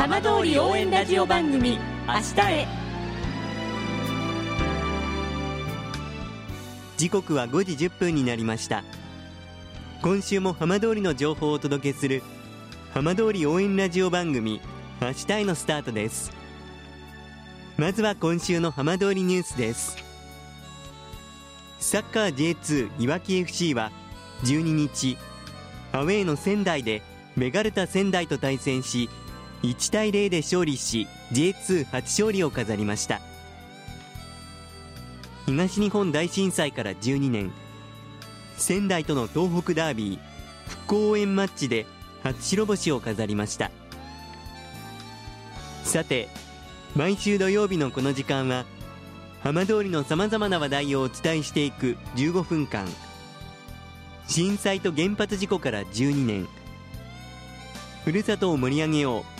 浜通り応援ラジオ番組明日へ。時刻は5時1分になりました。今週も浜通りの情報をお届けする浜通り応援ラジオ番組明日へのスタートです。まずは今週の浜通りニュースです。サッカー J2 いわき FC は12日アウェーの仙台でベガルタ仙台と対戦し1対0で勝利し J2 初勝利を飾りました。東日本大震災から12年。仙台との東北ダービー復興応援マッチで初白星を飾りました。さて毎週土曜日のこの時間は浜通りのさまざまな話題をお伝えしていく15分間。震災と原発事故から12年。ふるさとを盛り上げよう。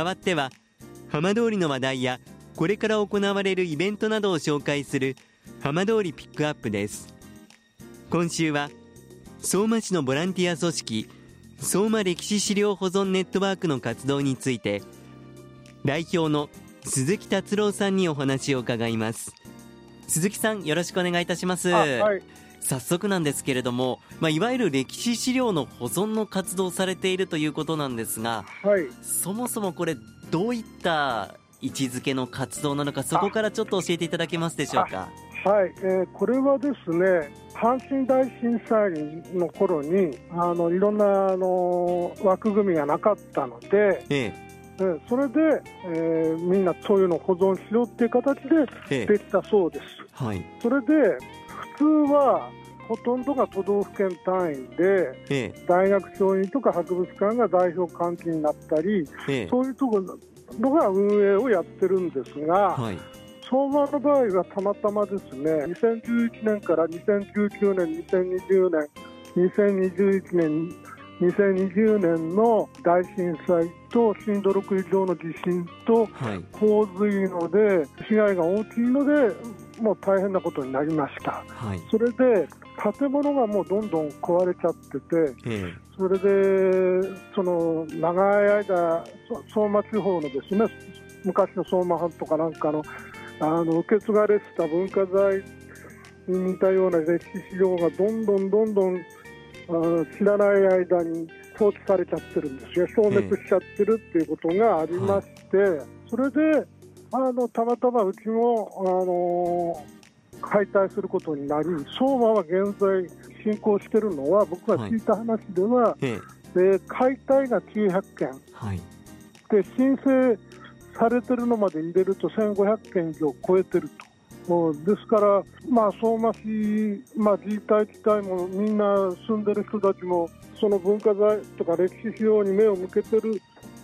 代わっては浜通りの話題やこれから行われるイベントなどを紹介する浜通りピックアップです。今週は相馬市のボランティア組織相馬歴史資料保存ネットワークの活動について代表の鈴木達郎さんにお話を伺います。鈴木さんよろしくお願いいたします、はい、早速なんですけれども、まあ、いわゆる歴史資料の保存の活動をされているということなんですがはい、そもそもこれどういった位置づけの活動なのかそこからちょっと教えていただけますでしょうか？はい。えーこれはですね阪神大震災の頃にあのいろんなあの枠組みがなかったので、ええ。ーそれで、えーみんなそういうのを保存しようっていう形でええ。できたそうです。えはい。それで普通はほとんどが都道府県単位でええ。大学教員とか博物館が代表関係になったりええ。そういうところが運営をやってるんですが、はい。相馬の場合はたまたまですね、2011年から2019年、2020年、2021年、2020年の大震災と震度6以上の地震とはい。洪水ので被害が大きいので、もう大変なことになりました。はい。それで建物がもうどんどん壊れちゃってて、えそれでその長い間、そ相馬地方のですね昔の相馬藩とかなんかのあの受け継がれてた文化財に似たような歴史資料がどんどんどんどん知らない間に放置されちゃってるんですよ、消滅しちゃってるっていうことがありまして、それであのたまたまうちもあの解体することになり、相馬は現在進行してるのは、僕が聞いた話では、ええ。えー解体が900件。はい。で申請されてるのまで入れると1500件以上超えてると。もうですから、まあ、相馬市、まあ、自治体自体もみんな住んでる人たちもその文化財とか歴史資料に目を向けてる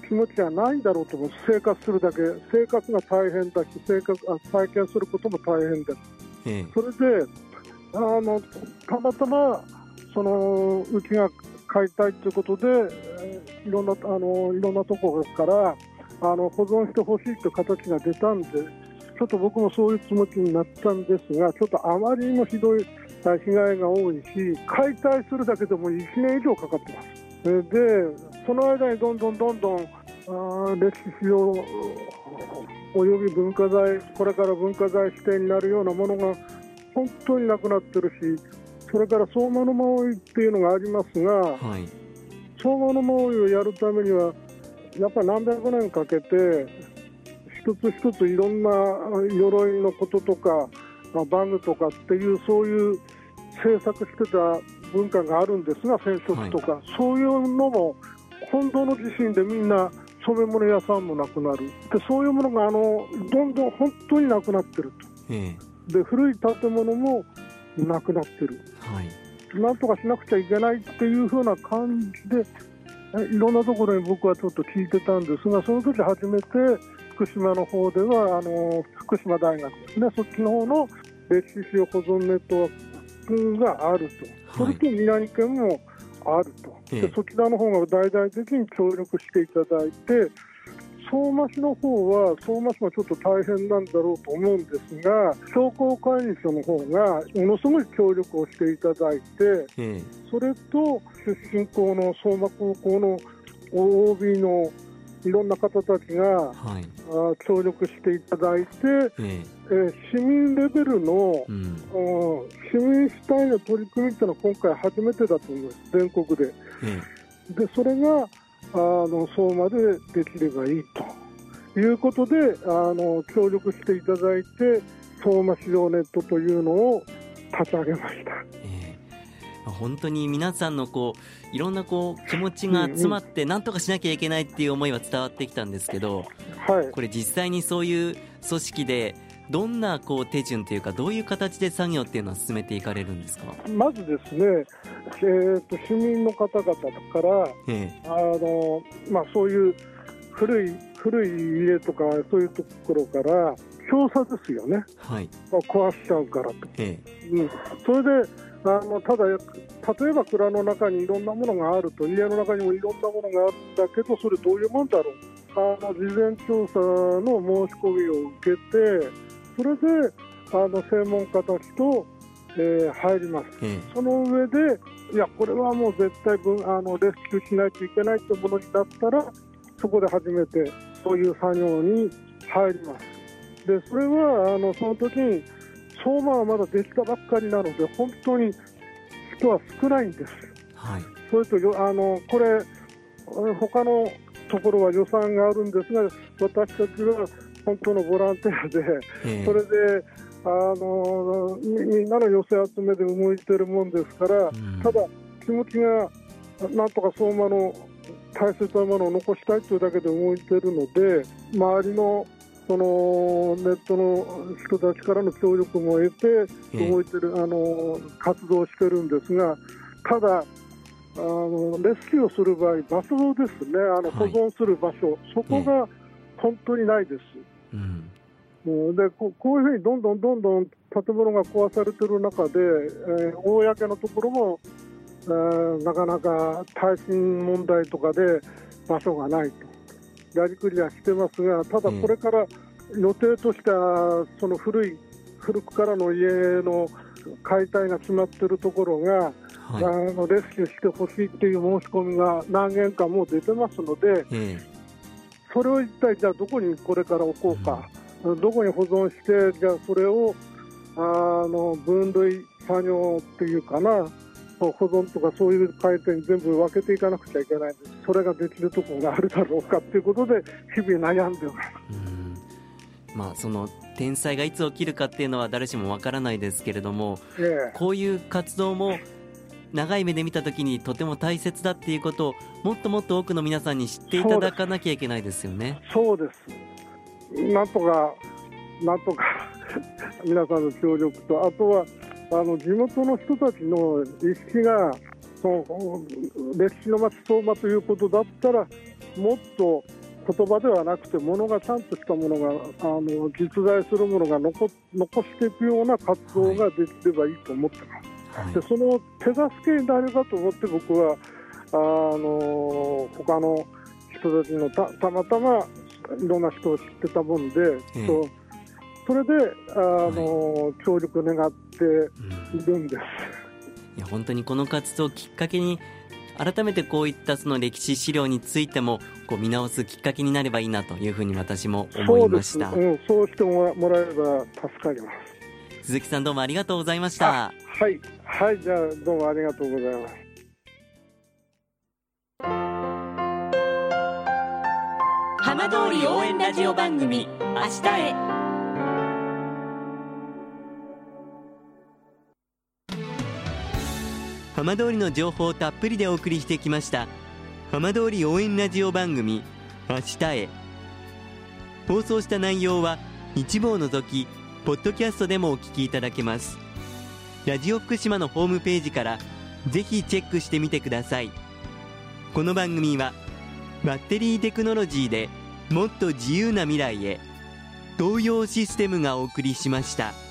気持ちはないんだろうと思う。生活するだけ。生活が大変だし生活あ再建することも大変ですそれであのたまたまそのうちが買いたいということで、いろんなあのいろんなところからあの保存してほしいという形が出たんでちょっと僕もそういう気持ちになったんですがちょっとあまりにもひどい被害が多いし解体するだけでも1年以上かかってます。でその間にどんどんどんどんあ歴史資料および文化財これから文化財指定になるようなものが本当になくなってるしそれから相馬の馬追いっていうのがありますがはい。相馬の馬追いをやるためにはやっぱり何百年かけて一つ一ついろんな鎧のこととか、まあ、バグとかっていうそういう制作してた文化があるんですが染色とか、そういうのも本当の地震でみんな染め物屋さんもなくなる。でそういうものがあのどんどん本当になくなってるええ。とで古い建物もなくなってる。はい。なんとかしなくちゃいけないっていう風な感じで、いろんなところに僕はちょっと聞いてたんですが、その時初めて福島の方では、あの福島大学ですね、そっちの方の歴史保存ネットワークがあると、それと宮城県もあると、でそちらの方が大々的に協力していただいて、相馬市の方は、相馬市もちょっと大変なんだろうと思うんですが、商工会議所の方がものすごい協力をしていただいて、それと出身校の相馬高校の OB のいろんな方たちが、はい、あ協力していただいて、ええ市民レベルの、うん、市民主体の取り組みっていうのは今回初めてだと思います、全国で。えでそれがあの相馬でできればいいということであの協力していただいて相馬市場ネットというのを立ち上げました。えー、本当に皆さんのこういろんなこう気持ちが集まって何とかしなきゃいけないっていう思いは伝わってきたんですけど、はい、これ実際にそういう組織でどんなこう手順というか、どういう形で作業っていうのは進めていかれるんですか？まずですね、えーと、市民の方々から、ええ、あのまあ、そういう古い古い家とか、そういうところから、調査ですよね、はい、壊しちゃうからと。ええ。うん、それであのただ、例えば蔵の中にいろんなものがあると、家の中にもいろんなものがあるんだけど、それどういうもんだろう、あの事前調査の申し込みを受けて、それであの専門家たちと、えー、入ります、ええ、その上で、いや、これはもう絶対分あのレスキューしないといけないというものになったら、そこで初めてそういう作業に入ります。でそれはあのその時に相馬はまだできたばっかりなので本当に人は少ないんです。はい、それとあのこれ他のところは予算があるんですが私たちは本当のボランティアで、それであのみんなの寄せ集めで動いてるもんですから、うん、ただ気持ちがなんとか相馬の大切なものを残したいというだけで動いてるので周りのそのネットの人たちからの協力も得て動いてる、あの活動してるんですがただあのレスキューをする場合場所ですね。あの保存する場所、はい、そこが本当にないです。うん、でここういうふうにどんどんどんどん建物が壊されている中で、えー、公のところも、えー、なかなか耐震問題とかで場所がないと。やりくりはしてますがただこれから予定としてはその古い古くからの家の解体が決まっているところが、はい、あのレスキューしてほしいっていう申し込みが何件かもう出てますので、それを一体じゃあどこにこれから置こうか、うん、どこに保存してじゃあそれをあの分類作業っていうかな。保存とかそういう回転全部分けていかなくちゃいけないんです。それができるところがあるだろうかということで日々悩んでます。まあ、その天災がいつ起きるかっていうのは誰しもわからないですけれども、ええ、こういう活動も長い目で見たときにとても大切だっていうことをもっともっと多くの皆さんに知っていただかなきゃいけないですよね。そうですなんとかなんとか皆さんの協力とあとはあの地元の人たちの意識がその歴史の町相馬ということだったらもっと言葉ではなくてものがちゃんとしたものがあの実在するものが残残していくような活動ができればいいと思ってます。はいでその手助けになればと思って僕はあの他の人たちのたたまたまいろんな人を知ってたもんで、えー、とそれであの、はい、協力願っているんです、うん、いや本当にこの活動をきっかけに改めてこういったその歴史資料についてもこう見直すきっかけになればいいなというふうに私も思いました。そう,、うん、そうしてもらえれば助かります。鈴木さんどうもありがとうございましたはいはいじゃあどうもありがとうございます。浜通り応援ラジオ番組明日へ。浜通りの情報をたっぷりでお送りしてきました浜通り応援ラジオ番組明日へ。放送した内容は一部を除きポッドキャストでもお聞きいただけますラジオ福島のホームページからぜひチェックしてみてくださいこの番組はバッテリーテクノロジーでもっと自由な未来へ東洋システムがお送りしました。